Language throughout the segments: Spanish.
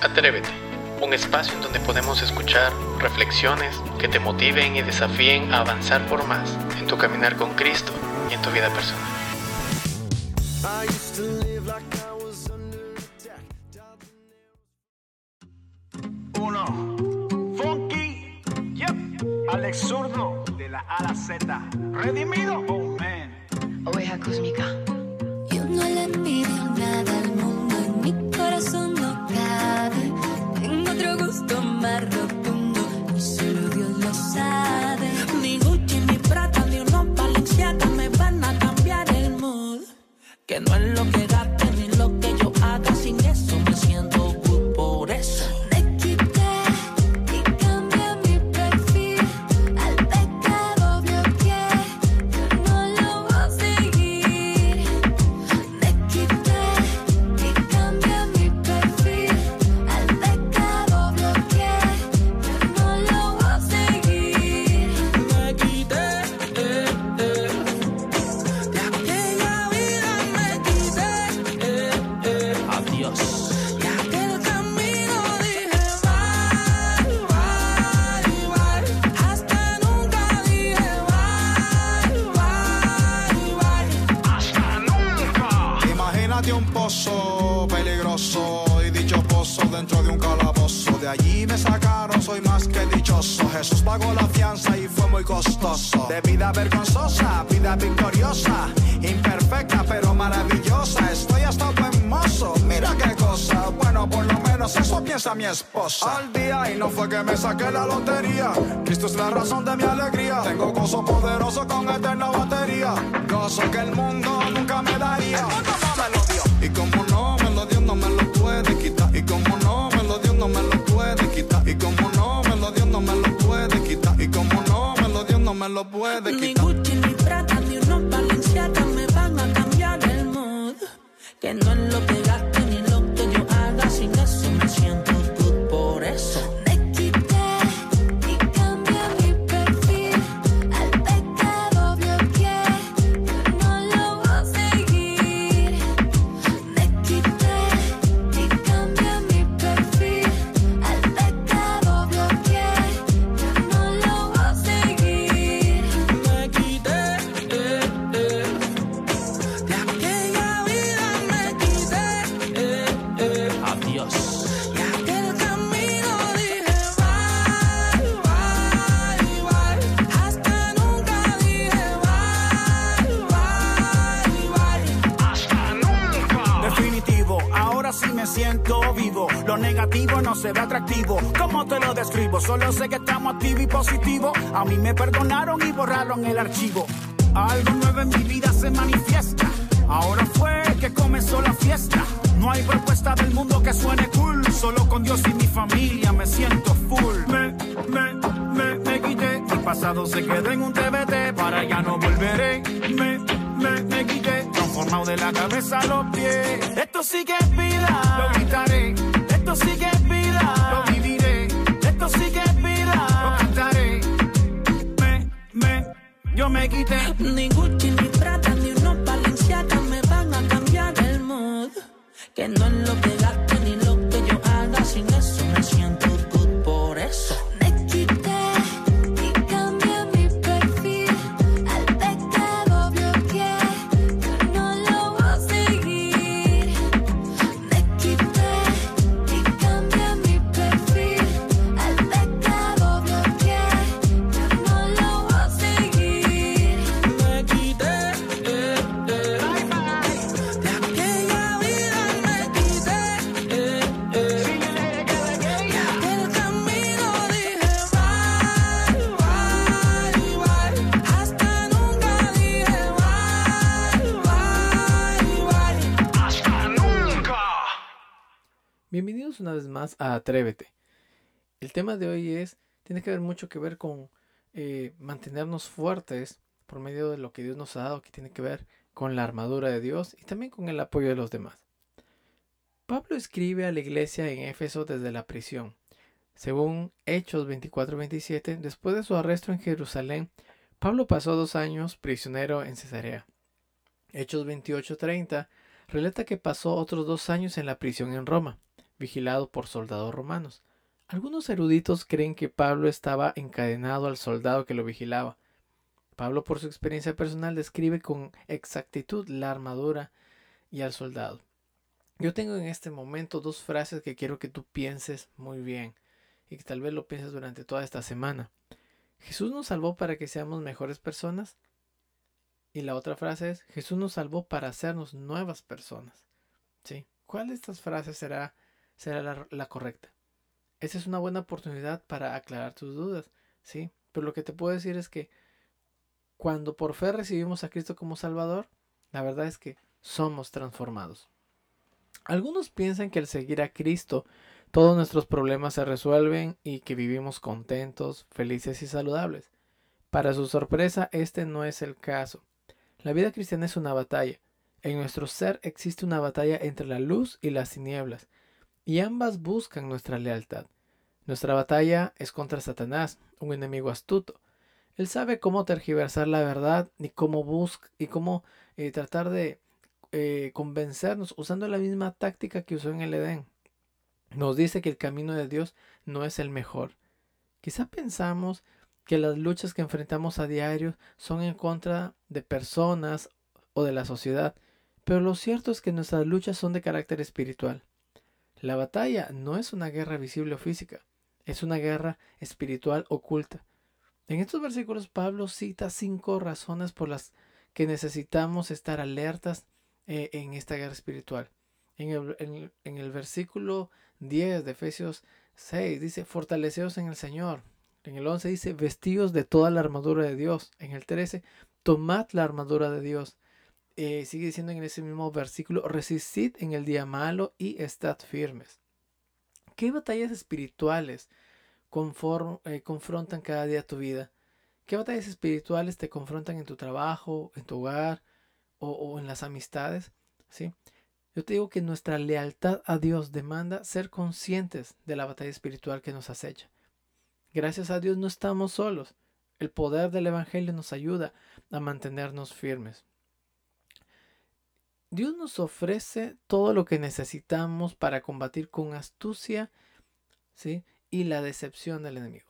Atrévete, un espacio en donde podemos escuchar reflexiones que te motiven y desafíen a avanzar por más en tu caminar con Cristo y en tu vida personal. Uno, Funky, yep, Alex Zurdo, de la A a la Z, redimido, oh man. Oveja cósmica. Yo no le pido nada al mundo, en mi corazón Que no es lo que gaste Allí me sacaron, soy más que dichoso. Jesús pagó la fianza y fue muy costoso. De vida vergonzosa, vida victoriosa. Imperfecta pero maravillosa. Estoy hasta buen mozo, mira qué cosa. Bueno, por lo menos eso piensa mi esposa. Al día y no fue que me saqué la lotería. Cristo es la razón de mi alegría. Tengo gozo poderoso con eterna batería. Gozo que el mundo nunca me daría. Lo puede Ni quitar. Gucci, ni Prada, ni unos Balenciaga me van a cambiar el mood. Que no es lo que ¿Cómo te lo describo? Solo sé que estamos activos y positivos. A mí me perdonaron y borraron el archivo. Algo nuevo en mi vida se manifiesta. Ahora fue que comenzó la fiesta. No hay propuesta del mundo que suene cool. Solo con Dios y mi familia me siento full. Me, me, me, me quité. Mi pasado se quedó en un TBT. Para ya no volveré. Me, me, me quité. Transformado de la cabeza a los pies. Esto sí que es vida. Lo gritaré. Esto sí que es Ni Gucci, ni Prada, ni unos Balenciaga me van a cambiar el mood. Que no es lo que Una vez más a Atrévete. El tema de hoy es, tiene que ver mucho que ver con eh, mantenernos fuertes por medio de lo que Dios nos ha dado, que tiene que ver con la armadura de Dios y también con el apoyo de los demás. Pablo escribe a la iglesia en Éfeso desde la prisión. Según Hechos 24-27, después de su arresto en Jerusalén, Pablo pasó dos años prisionero en Cesarea. Hechos 28:30 relata que pasó otros dos años en la prisión en Roma. Vigilado por soldados romanos. Algunos eruditos creen que Pablo estaba encadenado al soldado que lo vigilaba. Pablo, por su experiencia personal, describe con exactitud la armadura y al soldado. Yo tengo en este momento dos frases que quiero que tú pienses muy bien y que tal vez lo pienses durante toda esta semana. Jesús nos salvó para que seamos mejores personas. Y la otra frase es, Jesús nos salvó para hacernos nuevas personas. ¿Sí? ¿Cuál de estas frases será, será la, correcta? Esa es una buena oportunidad para aclarar tus dudas. ¿Sí? Pero lo que te puedo decir es que cuando por fe recibimos a Cristo como Salvador, la verdad es que somos transformados. Algunos piensan que al seguir a Cristo todos nuestros problemas se resuelven y que vivimos contentos, felices y saludables. Para su sorpresa, este no es el caso. La vida cristiana es una batalla. En nuestro ser existe una batalla entre la luz y las tinieblas, y ambas buscan nuestra lealtad. Nuestra batalla es contra Satanás, un enemigo astuto. Él sabe cómo tergiversar la verdad y cómo busca y cómo eh, tratar de eh, convencernos usando la misma táctica que usó en el Edén. Nos dice que el camino de Dios no es el mejor. Quizá pensamos que las luchas que enfrentamos a diario son en contra de personas o de la sociedad, pero lo cierto es que nuestras luchas son de carácter espiritual. La batalla no es una guerra visible o física, es una guerra espiritual oculta. En estos versículos Pablo cita cinco razones por las que necesitamos estar alertas eh, en esta guerra espiritual. En el, versículo 10 de Efesios 6 dice, fortaleceos en el Señor. En el 11 dice, vestidos de toda la armadura de Dios. En el 13, tomad la armadura de Dios. Eh, sigue diciendo en ese mismo versículo, resistid en el día malo y estad firmes. ¿Qué batallas espirituales conform- eh, confrontan cada día tu vida? ¿Qué batallas espirituales te confrontan en tu trabajo, en tu hogar o, o en las amistades? ¿Sí? Yo te digo que nuestra lealtad a Dios demanda ser conscientes de la batalla espiritual que nos acecha. Gracias a Dios no estamos solos. El poder del Evangelio nos ayuda a mantenernos firmes. Dios nos ofrece todo lo que necesitamos para combatir con astucia ¿sí? y la decepción del enemigo.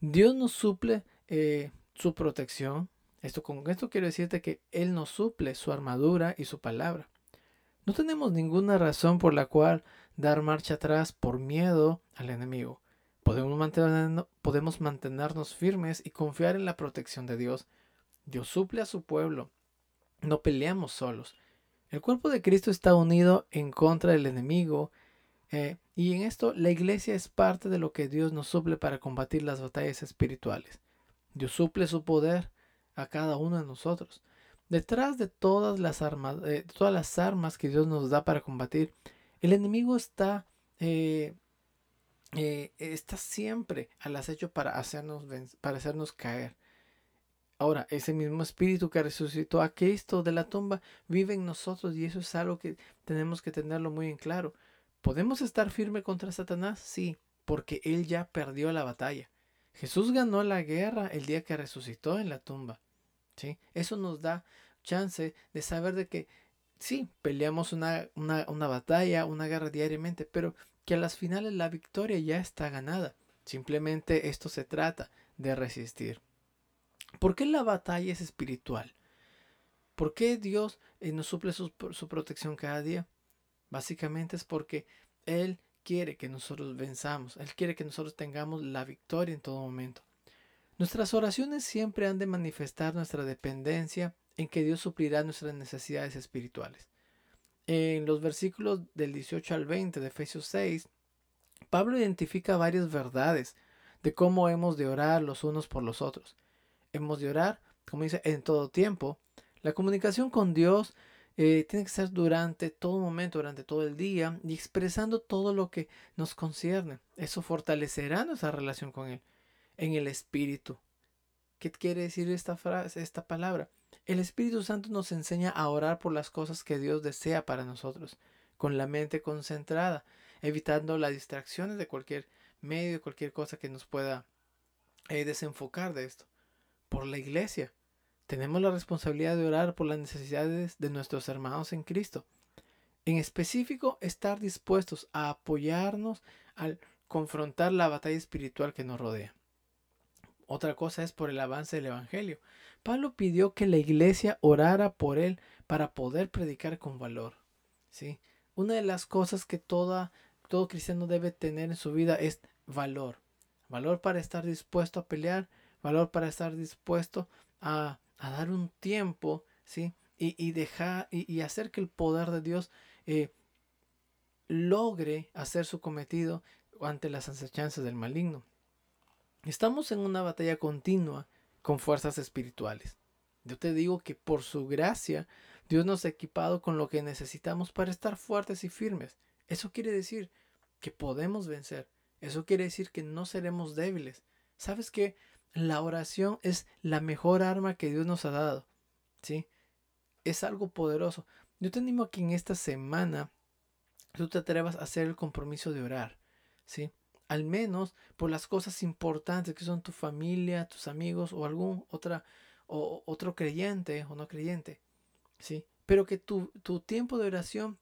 Dios nos suple eh, su protección. Esto, con esto quiero decirte que Él nos suple su armadura y su palabra. No tenemos ninguna razón por la cual dar marcha atrás por miedo al enemigo. Podemos, mantener- podemos mantenernos firmes y confiar en la protección de Dios. Dios suple a su pueblo. No peleamos solos. El cuerpo de Cristo está unido en contra del enemigo eh, y en esto la iglesia es parte de lo que Dios nos suple para combatir las batallas espirituales. Dios suple su poder a cada uno de nosotros. Detrás de todas las armas, eh, todas las armas que Dios nos da para combatir, el enemigo está, eh, está siempre al acecho para hacernos, para hacernos caer. Ahora, ese mismo espíritu que resucitó a Cristo de la tumba vive en nosotros y eso es algo que tenemos que tenerlo muy en claro. ¿Podemos estar firme contra Satanás? Sí, porque él ya perdió la batalla. Jesús ganó la guerra el día que resucitó en la tumba. ¿sí? Eso nos da chance de saber de que sí, peleamos una, una, una batalla, una guerra diariamente, pero que a las finales la victoria ya está ganada. Simplemente esto se trata de resistir. ¿Por qué la batalla es espiritual? ¿Por qué Dios eh, nos suple su, protección cada día? Básicamente es porque Él quiere que nosotros venzamos. Él quiere que nosotros tengamos la victoria en todo momento. Nuestras oraciones siempre han de manifestar nuestra dependencia en que Dios suplirá nuestras necesidades espirituales. En los versículos del 18 al 20 de Efesios 6, Pablo identifica varias verdades de cómo hemos de orar los unos por los otros. Hemos de orar, como dice, en todo tiempo. La comunicación con Dios eh, tiene que ser durante todo momento, durante todo el día y expresando todo lo que nos concierne. Eso fortalecerá nuestra relación con Él en el Espíritu. ¿Qué quiere decir esta frase, esta palabra? El Espíritu Santo nos enseña a orar por las cosas que Dios desea para nosotros, con la mente concentrada, evitando las distracciones de cualquier medio, cualquier cosa que nos pueda eh, desenfocar de esto. Por la iglesia. Tenemos la responsabilidad de orar por las necesidades de nuestros hermanos en Cristo. En específico, estar dispuestos a apoyarnos al confrontar la batalla espiritual que nos rodea. Otra cosa es por el avance del Evangelio. Pablo pidió que la iglesia orara por él para poder predicar con valor. ¿sí? Una de las cosas que todo cristiano debe tener en su vida es valor. Valor para estar dispuesto a pelear, valor para estar dispuesto a, a dar un tiempo, ¿sí? Y, y dejar y, y, hacer que el poder de Dios eh, logre hacer su cometido ante las acechanzas del maligno. Estamos en una batalla continua con fuerzas espirituales. Yo te digo que por su gracia Dios nos ha equipado con lo que necesitamos para estar fuertes y firmes. Eso quiere decir que podemos vencer. Eso quiere decir que no seremos débiles. ¿Sabes que La oración es la mejor arma que Dios nos ha dado. ¿Sí? Es algo poderoso. Yo te animo a que en esta semana tú te atrevas a hacer el compromiso de orar. ¿Sí? al menos por las cosas importantes que son tu familia, tus amigos o algún otra, o, otro creyente o no creyente. ¿sí? Pero que tu, tu tiempo de oración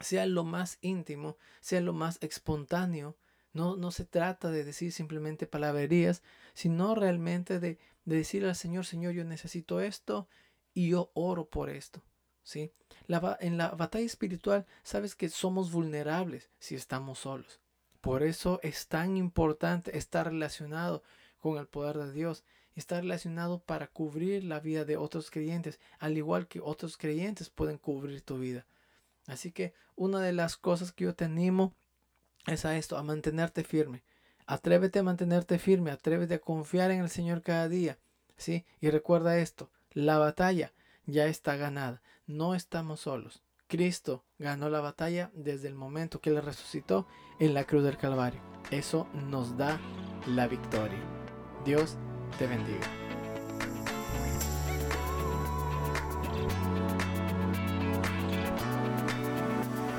sea lo más íntimo, sea lo más espontáneo. No, no se trata de decir simplemente palabrerías, sino realmente de, de al Señor, Señor, yo necesito esto y yo oro por esto. ¿sí? En la batalla espiritual sabes que somos vulnerables si estamos solos. Por eso es tan importante estar relacionado con el poder de Dios, estar relacionado para cubrir la vida de otros creyentes, al igual que otros creyentes pueden cubrir tu vida. Así que una de las cosas que yo te animo es a esto, a mantenerte firme. Atrévete a mantenerte firme, atrévete a confiar en el Señor cada día. ¿sí? Y recuerda esto, la batalla ya está ganada, no estamos solos. Cristo ganó la batalla desde el momento que Él resucitó en la cruz del Calvario. Eso nos da la victoria. Dios te bendiga.